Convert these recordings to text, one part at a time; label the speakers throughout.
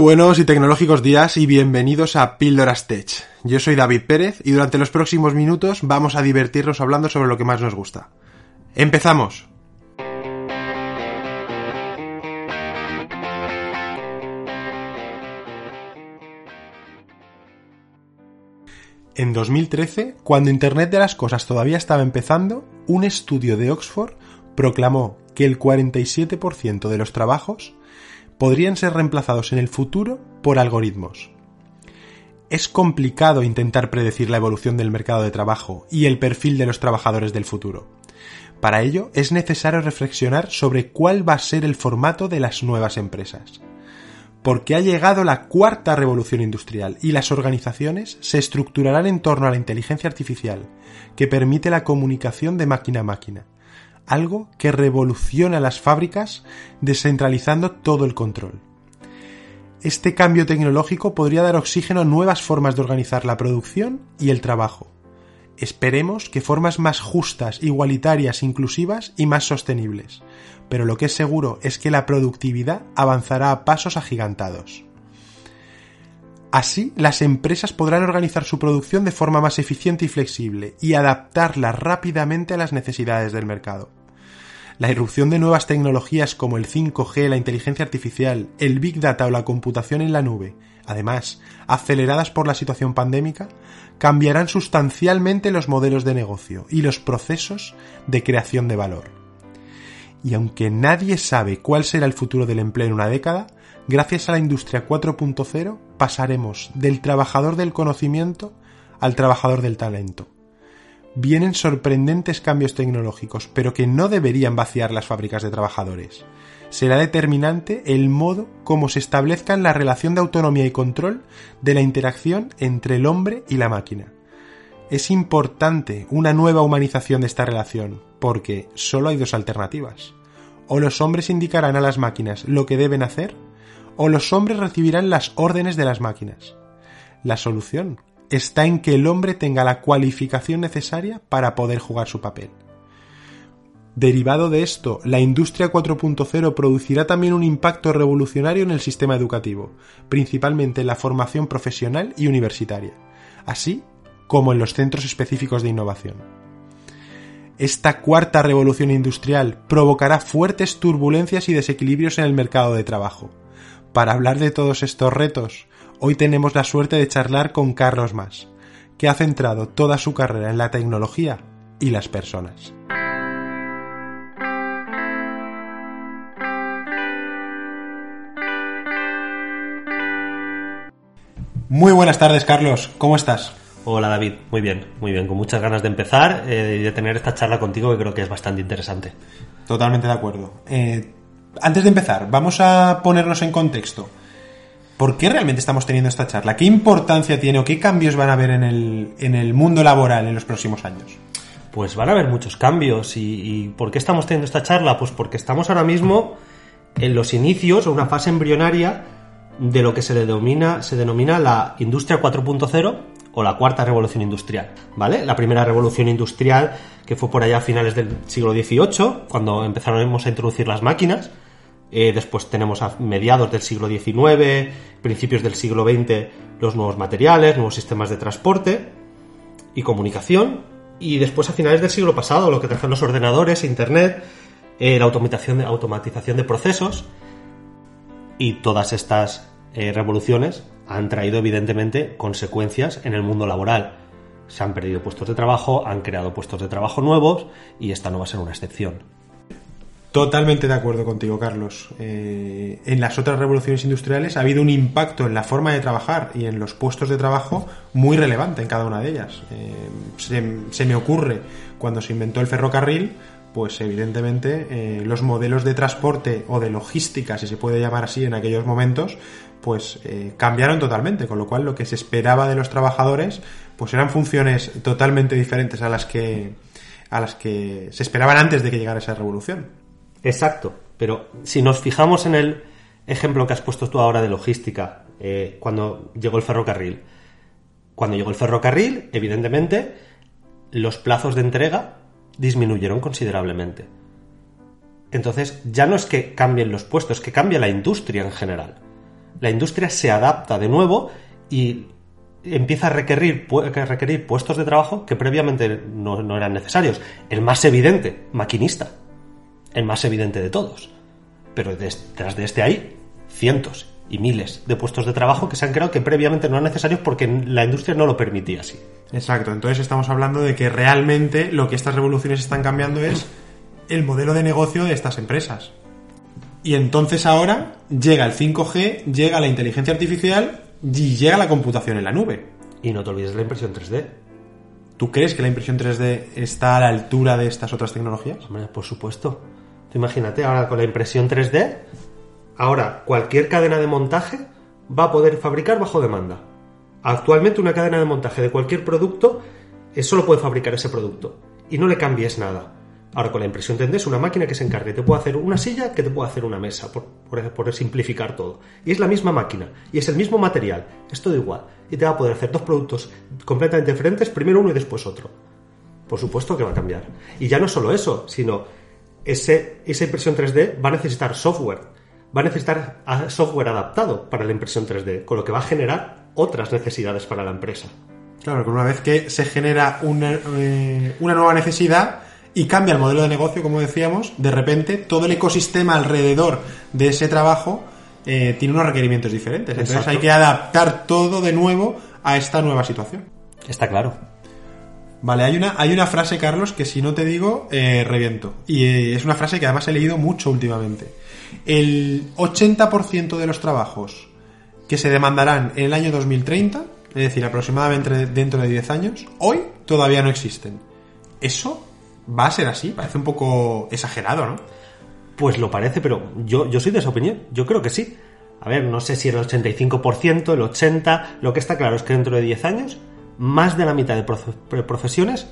Speaker 1: Buenos y tecnológicos días y bienvenidos a Píldoras Tech. Yo soy David Pérez y durante los próximos minutos vamos a divertirnos hablando sobre lo que más nos gusta. ¡Empezamos! En 2013, cuando Internet de las Cosas todavía estaba empezando, un estudio de Oxford proclamó que el 47% de los trabajos podrían ser reemplazados en el futuro por algoritmos. Es complicado intentar predecir la evolución del mercado de trabajo y el perfil de los trabajadores del futuro. Para ello es necesario reflexionar sobre cuál va a ser el formato de las nuevas empresas. Porque ha llegado la cuarta revolución industrial y las organizaciones se estructurarán en torno a la inteligencia artificial, que permite la comunicación de máquina a máquina, algo que revoluciona las fábricas descentralizando todo el control. Este cambio tecnológico podría dar oxígeno a nuevas formas de organizar la producción y el trabajo. Esperemos que formas más justas, igualitarias, inclusivas y más sostenibles, pero lo que es seguro es que la productividad avanzará a pasos agigantados. Así, las empresas podrán organizar su producción de forma más eficiente y flexible y adaptarla rápidamente a las necesidades del mercado. La irrupción de nuevas tecnologías como el 5G, la inteligencia artificial, el Big Data o la computación en la nube, además, aceleradas por la situación pandémica, cambiarán sustancialmente los modelos de negocio y los procesos de creación de valor. Y aunque nadie sabe cuál será el futuro del empleo en una década, gracias a la industria 4.0 pasaremos del trabajador del conocimiento al trabajador del talento vienen sorprendentes cambios tecnológicos, pero que no deberían vaciar las fábricas de trabajadores. Será determinante el modo como se establezcan la relación de autonomía y control de la interacción entre el hombre y la máquina. Es importante una nueva humanización de esta relación, porque solo hay dos alternativas. O los hombres indicarán a las máquinas lo que deben hacer, o los hombres recibirán las órdenes de las máquinas. La solución está en que el hombre tenga la cualificación necesaria para poder jugar su papel. Derivado de esto, la industria 4.0 producirá también un impacto revolucionario en el sistema educativo, principalmente en la formación profesional y universitaria, así como en los centros específicos de innovación. Esta cuarta revolución industrial provocará fuertes turbulencias y desequilibrios en el mercado de trabajo. Para hablar de todos estos retos, hoy tenemos la suerte de charlar con Carlos Mas, que ha centrado toda su carrera en la tecnología y las personas. Muy buenas tardes, Carlos. ¿Cómo estás?
Speaker 2: Hola David, muy bien, muy bien, con muchas ganas de empezar eh, y de tener esta charla contigo que creo que es bastante interesante.
Speaker 1: Totalmente de acuerdo. Eh, antes de empezar, vamos a ponernos en contexto. ¿Por qué realmente estamos teniendo esta charla? ¿Qué importancia tiene o qué cambios van a haber en el, en el mundo laboral en los próximos años?
Speaker 2: Pues van a haber muchos cambios. ¿Y, por qué estamos teniendo esta charla? Pues porque estamos ahora mismo en los inicios o una fase embrionaria de lo que se se denomina la industria 4.0 o la cuarta revolución industrial, ¿vale? La primera revolución industrial que fue por allá a finales del siglo XVIII, cuando empezaron a introducir las máquinas, eh, después tenemos a mediados del siglo XIX, principios del siglo XX, los nuevos materiales, nuevos sistemas de transporte y comunicación. Y después a finales del siglo pasado, lo que trajeron los ordenadores, Internet, eh, la automatización de, automatización de procesos. Y todas estas eh, revoluciones han traído evidentemente consecuencias en el mundo laboral. Se han perdido puestos de trabajo, han creado puestos de trabajo nuevos y esta no va a ser una excepción.
Speaker 1: Totalmente de acuerdo contigo, Carlos. Eh, en las otras revoluciones industriales ha habido un impacto en la forma de trabajar y en los puestos de trabajo muy relevante en cada una de ellas. Eh, se, me ocurre cuando se inventó el ferrocarril, pues evidentemente eh, los modelos de transporte o de logística, si se puede llamar así en aquellos momentos, pues cambiaron totalmente, con lo cual lo que se esperaba de los trabajadores, pues eran funciones totalmente diferentes a las que a las que se esperaban antes de que llegara esa revolución.
Speaker 2: Exacto, pero si nos fijamos en el ejemplo que has puesto tú ahora de logística, eh, cuando llegó el ferrocarril. Cuando llegó el ferrocarril, evidentemente, los plazos de entrega disminuyeron considerablemente. Entonces, ya no es que cambien los puestos, es que cambia la industria en general. La industria se adapta de nuevo y empieza a requerir, requerir puestos de trabajo que previamente no, no eran necesarios. El más evidente, maquinista. El más evidente de todos. Pero detrás de este hay cientos y miles de puestos de trabajo que se han creado que previamente no eran necesarios porque la industria no lo permitía así.
Speaker 1: Exacto, entonces estamos hablando de que realmente lo que estas revoluciones están cambiando es el modelo de negocio de estas empresas. Y entonces ahora llega el 5G, llega la inteligencia artificial y llega la computación en la nube.
Speaker 2: Y no te olvides de la impresión 3D.
Speaker 1: ¿Tú crees que la impresión 3D está a la altura de estas otras tecnologías?
Speaker 2: Hombre, por supuesto. imagínate ahora con la impresión 3D, ahora cualquier cadena de montaje va a poder fabricar bajo demanda. Actualmente una cadena de montaje de cualquier producto eh, solo puede fabricar ese producto y no le cambies nada. Ahora con la impresión 3D es una máquina que se encargue, te puede hacer una silla que te puede hacer una mesa, por, por, simplificar todo. Y es la misma máquina, y es el mismo material, es todo igual. Y te va a poder hacer dos productos completamente diferentes, primero uno y después otro. Por supuesto que va a cambiar. Y ya no solo eso, sino ese, esa impresión 3D va a necesitar software. Va a necesitar software adaptado para la impresión 3D, con lo que va a generar otras necesidades para la empresa.
Speaker 1: Claro, que una vez que se genera una, eh, una nueva necesidad, y cambia el modelo de negocio, como decíamos, de repente todo el ecosistema alrededor de ese trabajo eh, tiene unos requerimientos diferentes. Entonces hay que adaptar todo de nuevo a esta nueva situación.
Speaker 2: Está claro.
Speaker 1: Vale, hay una, hay una frase, Carlos, que si no te digo, eh, reviento. Y eh, es una frase que además he leído mucho últimamente. El 80% de los trabajos que se demandarán en el año 2030, es decir, aproximadamente dentro de 10 años, hoy todavía no existen. Eso va a ser así. Parece un poco exagerado, ¿no?
Speaker 2: Pues lo parece, pero yo, yo soy de esa opinión. Yo creo que sí. A ver, no sé si el 85%, el 80%, lo que está claro es que dentro de 10 años, más de la mitad de profesiones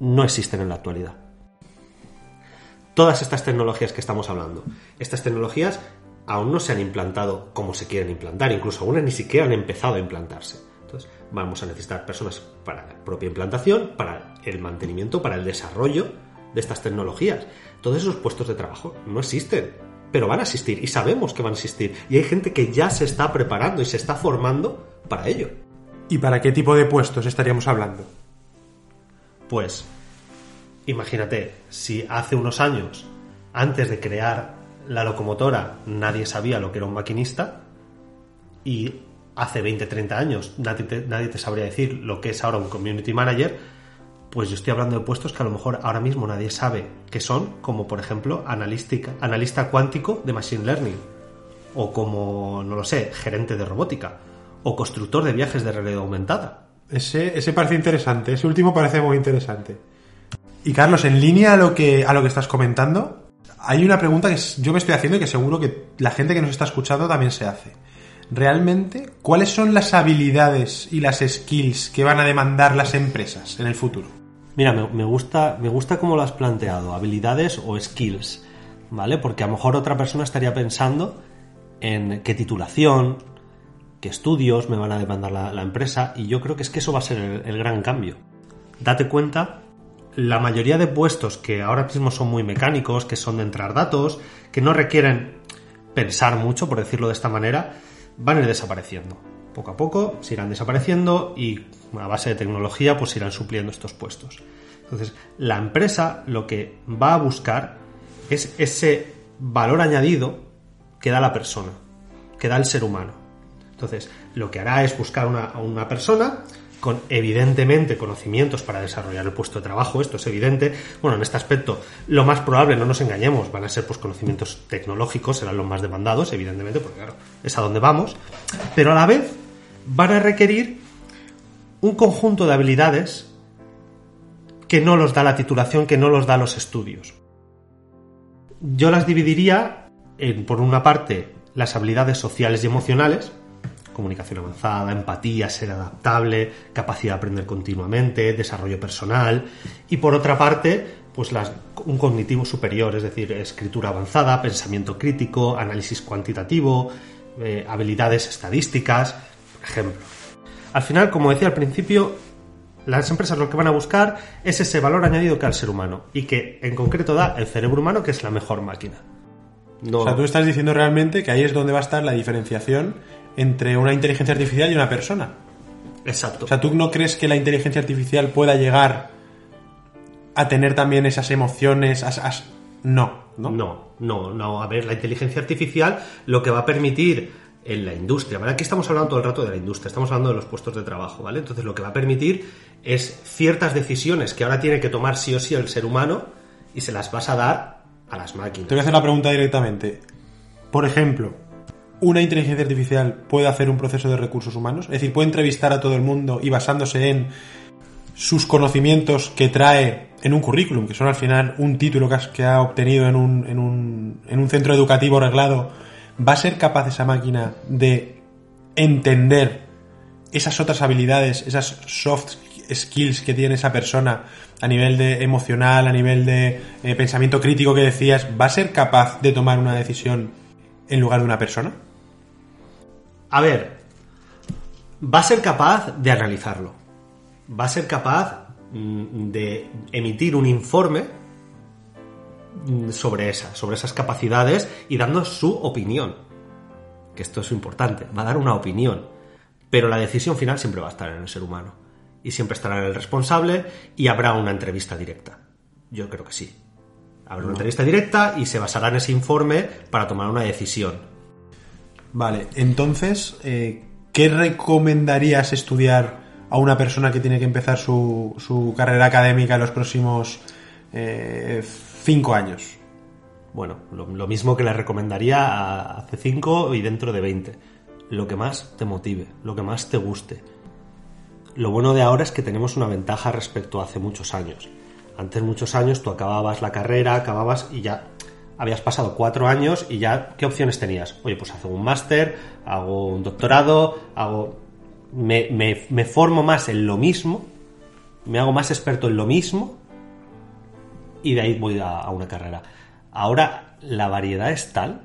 Speaker 2: no existen en la actualidad. Todas estas tecnologías que estamos hablando, estas tecnologías aún no se han implantado como se quieren implantar, incluso algunas ni siquiera han empezado a implantarse. Entonces, vamos a necesitar personas para la propia implantación, para el mantenimiento, para el desarrollo de estas tecnologías. Todos esos puestos de trabajo no existen, pero van a existir y sabemos que van a existir. Y hay gente que ya se está preparando y se está formando para ello.
Speaker 1: ¿Y para qué tipo de puestos estaríamos hablando?
Speaker 2: Pues, imagínate, si hace unos años, antes de crear la locomotora, nadie sabía lo que era un maquinista, y hace 20, 30 años nadie te, sabría decir lo que es ahora un community manager, pues yo estoy hablando de puestos que a lo mejor ahora mismo nadie sabe qué son, como por ejemplo analista cuántico de Machine Learning, o como, no lo sé, gerente de robótica, o constructor de viajes de realidad aumentada.
Speaker 1: Ese, ese parece interesante, ese último parece muy interesante. Y Carlos, en línea a lo que, a lo que estás comentando, hay una pregunta que yo me estoy haciendo y que seguro que la gente que nos está escuchando también se hace realmente cuáles son las habilidades y las skills que van a demandar las empresas en el futuro.
Speaker 2: Mira, me, gusta, me gusta cómo lo has planteado, habilidades o skills, ¿vale? Porque a lo mejor otra persona estaría pensando en qué titulación, estudios me van a demandar la, empresa, y yo creo que es que eso va a ser el, el gran cambio. Date cuenta, la mayoría de puestos que ahora mismo son muy mecánicos, que son de entrar datos, que no requieren pensar mucho, por decirlo de esta manera, van a ir desapareciendo. Poco a poco se irán desapareciendo y a base de tecnología pues irán supliendo estos puestos. Entonces, la empresa lo que va a buscar es ese valor añadido que da la persona, que da el ser humano. Entonces, lo que hará es buscar una, a una persona con evidentemente conocimientos para desarrollar el puesto de trabajo, esto es evidente. Bueno, en este aspecto, lo más probable, no nos engañemos, van a ser pues conocimientos tecnológicos, serán los más demandados, evidentemente, porque claro, es a donde vamos, pero a la vez van a requerir un conjunto de habilidades que no los da la titulación, que no los da los estudios. Yo las dividiría en, por una parte, las habilidades sociales y emocionales, comunicación avanzada, empatía, ser adaptable, capacidad de aprender continuamente, desarrollo personal y por otra parte, pues las, un cognitivo superior, es decir, escritura avanzada, pensamiento crítico, análisis cuantitativo, eh, habilidades estadísticas, por ejemplo. Al final, como decía al principio, las empresas lo que van a buscar es ese valor añadido que al ser humano y que en concreto da el cerebro humano, que es la mejor máquina.
Speaker 1: O sea, tú estás diciendo realmente que ahí es donde va a estar la diferenciación entre una inteligencia artificial y una persona.
Speaker 2: Exacto.
Speaker 1: O sea, ¿tú no crees que la inteligencia artificial pueda llegar a tener también esas emociones? as- as- No, ¿no?
Speaker 2: No, no, no. A ver, la inteligencia artificial lo que va a permitir en la industria, ¿vale? Aquí estamos hablando todo el rato de la industria, estamos hablando de los puestos de trabajo, ¿vale? Entonces lo que va a permitir es ciertas decisiones que ahora tiene que tomar sí o sí el ser humano y se las vas a dar a las máquinas.
Speaker 1: Te voy a hacer la pregunta directamente. Por ejemplo, ¿una inteligencia artificial puede hacer un proceso de recursos humanos? Es decir, puede entrevistar a todo el mundo y basándose en sus conocimientos que trae en un currículum, que son al final un título que, ha obtenido en un, en, un, en un centro educativo reglado, ¿va a ser capaz esa máquina de entender esas otras habilidades, esas soft skills que tiene esa persona a nivel de emocional, a nivel de eh, pensamiento crítico que decías, ¿va a ser capaz de tomar una decisión en lugar de una persona?
Speaker 2: A ver, va a ser capaz de analizarlo. Va a ser capaz mm, de emitir un informe mm, sobre esas, sobre esas capacidades y dando su opinión. Que esto es importante, va a dar una opinión. Pero la decisión final siempre va a estar en el ser humano. Y siempre estará en el responsable y habrá una entrevista directa. Yo creo que sí. Habrá una entrevista directa y se basará en ese informe para tomar una decisión.
Speaker 1: Vale, entonces, eh, ¿qué recomendarías estudiar a una persona que tiene que empezar su, su carrera académica en los próximos eh, cinco años?
Speaker 2: Bueno, lo, lo mismo que le recomendaría hace 5 y dentro de 20. Lo que más te motive, lo que más te guste. Lo bueno de ahora es que tenemos una ventaja respecto a hace muchos años. Antes muchos años tú acababas la carrera, acababas y ya habías pasado cuatro años y ya ¿qué opciones tenías? Oye, pues hago un máster, hago un doctorado, hago... Me, me- formo más en lo mismo, me hago más experto en lo mismo y de ahí voy a una carrera. Ahora la variedad es tal,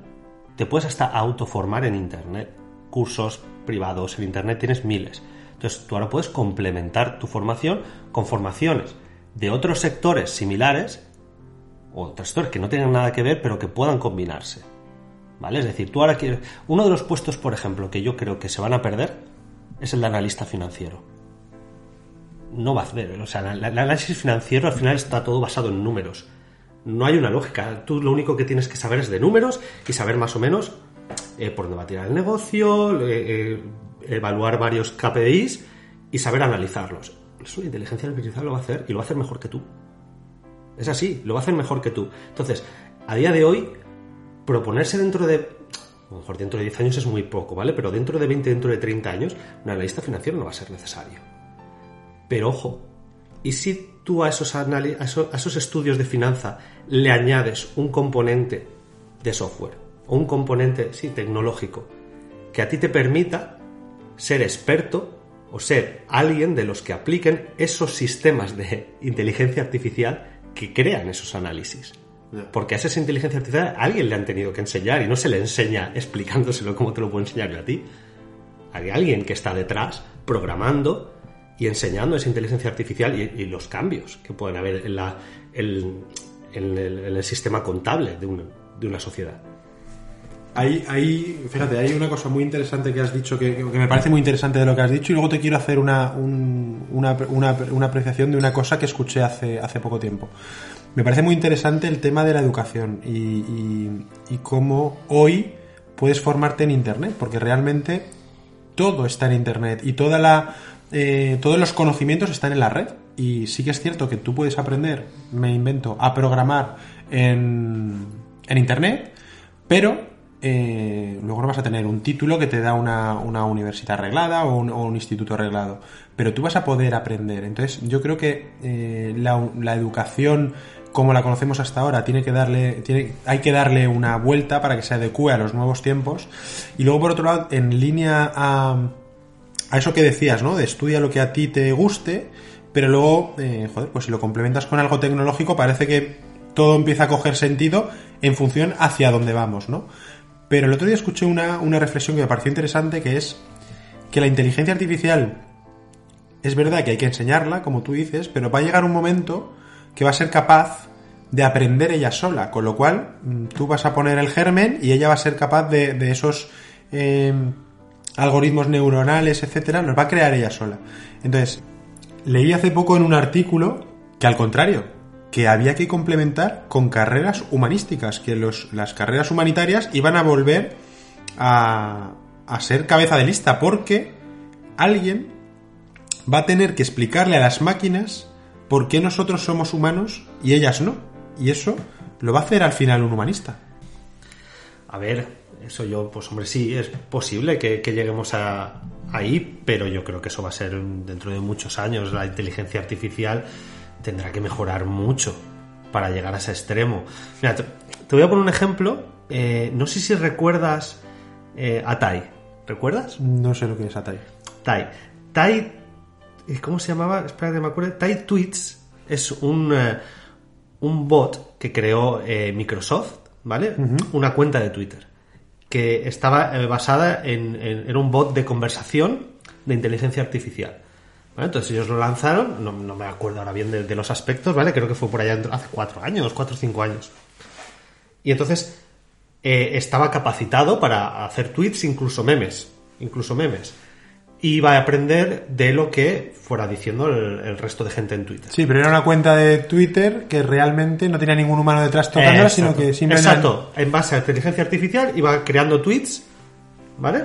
Speaker 2: te puedes hasta autoformar en Internet. Cursos privados en Internet tienes miles. Entonces tú ahora puedes complementar tu formación con formaciones de otros sectores similares o otros sectores que no tengan nada que ver pero que puedan combinarse. ¿Vale? Es decir, tú ahora quieres... Uno de los puestos, por ejemplo, que yo creo que se van a perder es el de analista financiero no va a hacer. O sea, el el análisis financiero al final está todo basado en números. No hay una lógica. Tú lo único que tienes que saber es de números y saber más o menos eh, por dónde va a tirar el negocio, eh, eh, evaluar varios KPIs y saber analizarlos. Eso la inteligencia artificial lo va a hacer y lo va a hacer mejor que tú. Es así, lo hacer mejor que tú. Entonces, a día de hoy, proponerse dentro de. A lo mejor dentro de 10 años es muy poco, ¿vale? Pero dentro de 20, dentro de 30 años, un analista financiero no va a ser necesario. Pero ojo, ¿y si tú a esos, a esos estudios de finanza le añades un componente de software o un componente, sí, tecnológico, que a ti te permita ser experto o ser alguien de los que apliquen esos sistemas de inteligencia artificial que crean esos análisis? Porque a esa inteligencia artificial a alguien le han tenido que enseñar y no se le enseña explicándoselo como te lo puedo enseñar yo a ti. Hay alguien que está detrás programando y enseñando esa inteligencia artificial y, y los cambios que pueden haber en, la, en- en el, en el sistema contable de una, de una sociedad.
Speaker 1: Hay, hay, fíjate, hay una cosa muy interesante que has dicho, que, que me parece muy interesante de lo que has dicho, y luego te quiero hacer una, un- una, una- una apreciación de una cosa que escuché hace, hace poco tiempo. Me parece muy interesante el tema de la educación y cómo hoy puedes formarte en Internet, porque realmente todo está en Internet y toda la, eh, todos los conocimientos están en la red. Y sí que es cierto que tú puedes aprender, me invento, a programar en, en Internet, pero eh, luego no vas a tener un título que te da una, universidad arreglada o un, instituto arreglado. Pero tú vas a poder aprender. Entonces, yo creo que eh, la, educación como la conocemos hasta ahora tiene que darle hay que darle una vuelta para que se adecue a los nuevos tiempos y luego por otro lado en línea a, a eso que decías no de estudia lo que a ti te guste pero luego eh, joder pues si lo complementas con algo tecnológico parece que todo empieza a coger sentido en función hacia dónde vamos no pero el otro día escuché una, una reflexión que me pareció interesante que es que la inteligencia artificial es verdad que hay que enseñarla como tú dices pero va a llegar un momento que va a ser capaz de aprender ella sola, con lo cual mm, tú vas a poner el germen y ella va a ser capaz de, de esos eh, algoritmos neuronales, etcétera, los va a crear ella sola. Entonces, leí hace poco en un artículo que al contrario, que había que complementar con carreras humanísticas, que los, las carreras humanitarias iban a volver a, a ser cabeza de lista, porque alguien va a tener que explicarle a las máquinas por qué nosotros somos humanos y ellas no. Y eso lo va a hacer al final un humanista.
Speaker 2: A ver, eso yo, pues hombre, sí, es posible que, que lleguemos a, ahí, pero yo creo que eso va a ser dentro de muchos años. La inteligencia artificial tendrá que mejorar mucho para llegar a ese extremo. Mira, te, te voy a poner un ejemplo. Eh, no sé si recuerdas eh, a Tai. ¿Recuerdas?
Speaker 1: No sé lo que es Atai.
Speaker 2: Tai. Tai, eh, ¿cómo se llamaba? Espera que me acuerde. Tai Tweets es un, eh, un bot que creó eh, Microsoft, ¿vale? Una cuenta de Twitter que estaba basada en, en- era un bot de conversación de inteligencia artificial. ¿Vale? Entonces ellos lo lanzaron, no, no me acuerdo ahora bien de, de los aspectos, ¿vale? Creo que fue por allá hace cuatro años, cuatro o cinco años. Y entonces eh, estaba capacitado para hacer tweets, incluso memes, incluso memes. Y iba a aprender de lo que fuera diciendo el, el resto de gente en Twitter.
Speaker 1: Sí, pero era una cuenta de Twitter que realmente no tenía ningún humano detrás tocándola, sino que simplemente...
Speaker 2: Exacto. En base a inteligencia artificial iba creando tweets, ¿vale?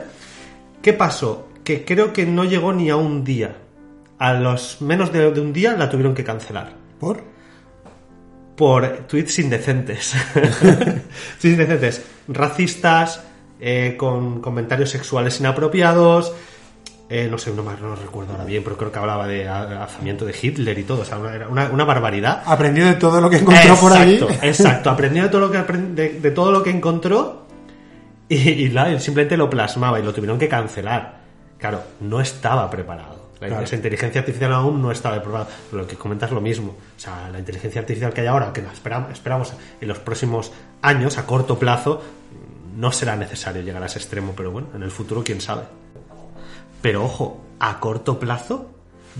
Speaker 2: ¿Qué pasó? Que creo que no llegó ni a un día. A los menos de, de un día la tuvieron que cancelar.
Speaker 1: ¿Por?
Speaker 2: Por tweets indecentes. tweets indecentes. Racistas, eh, con comentarios sexuales inapropiados. eh, no sé, no, no recuerdo ahora bien, pero creo que hablaba de alzamiento de Hitler y todo. O sea, una- era una, una barbaridad.
Speaker 1: Aprendió de todo lo que encontró por allí.
Speaker 2: Exacto. Aprendió de todo lo que, de, de todo lo que encontró y, y él simplemente lo plasmaba y lo tuvieron que cancelar. Claro, no estaba preparado. La,
Speaker 1: Claro.
Speaker 2: Inteligencia artificial aún no estaba preparada. Pero lo que comentas es lo mismo. O sea, la inteligencia artificial que hay ahora, que la esperamos, esperamos en los próximos años, a corto plazo, no será necesario llegar a ese extremo. Pero bueno, en el futuro, quién sabe. Pero ojo, a corto plazo,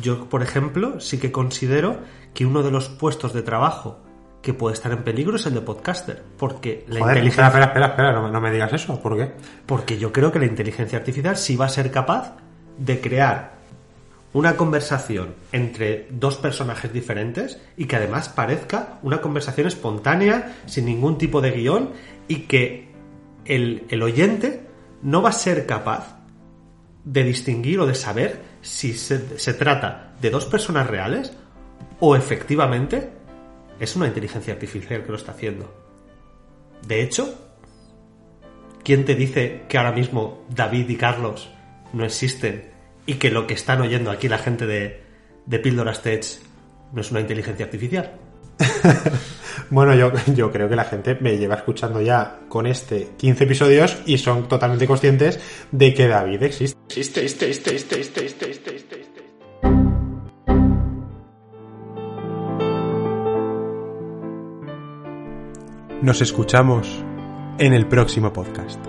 Speaker 2: yo, por ejemplo, sí que considero que uno de los puestos de trabajo que puede estar en peligro es el de podcaster. Porque la
Speaker 1: Joder,
Speaker 2: inteligencia.
Speaker 1: espera, espera, espera, no, no me digas eso, ¿por qué?
Speaker 2: Porque yo creo que la inteligencia artificial sí va a ser capaz de crear una conversación entre dos personajes diferentes y que además parezca una conversación espontánea, sin ningún tipo de guion, y que el, el oyente no va a ser capaz de distinguir o de saber si se, se trata de dos personas reales o efectivamente es una inteligencia artificial que lo está haciendo. De hecho, ¿quién te dice que ahora mismo David y Carlos no existen y que lo que están oyendo aquí la gente de, de Píldoras Tech no es una inteligencia artificial?
Speaker 1: Bueno, yo, yo creo que la gente me lleva escuchando ya con este 15 episodios y son totalmente conscientes de que David existe.
Speaker 3: Existe, existe, existe, existe, existe, existe, existe, existe.
Speaker 1: Nos escuchamos en el próximo podcast.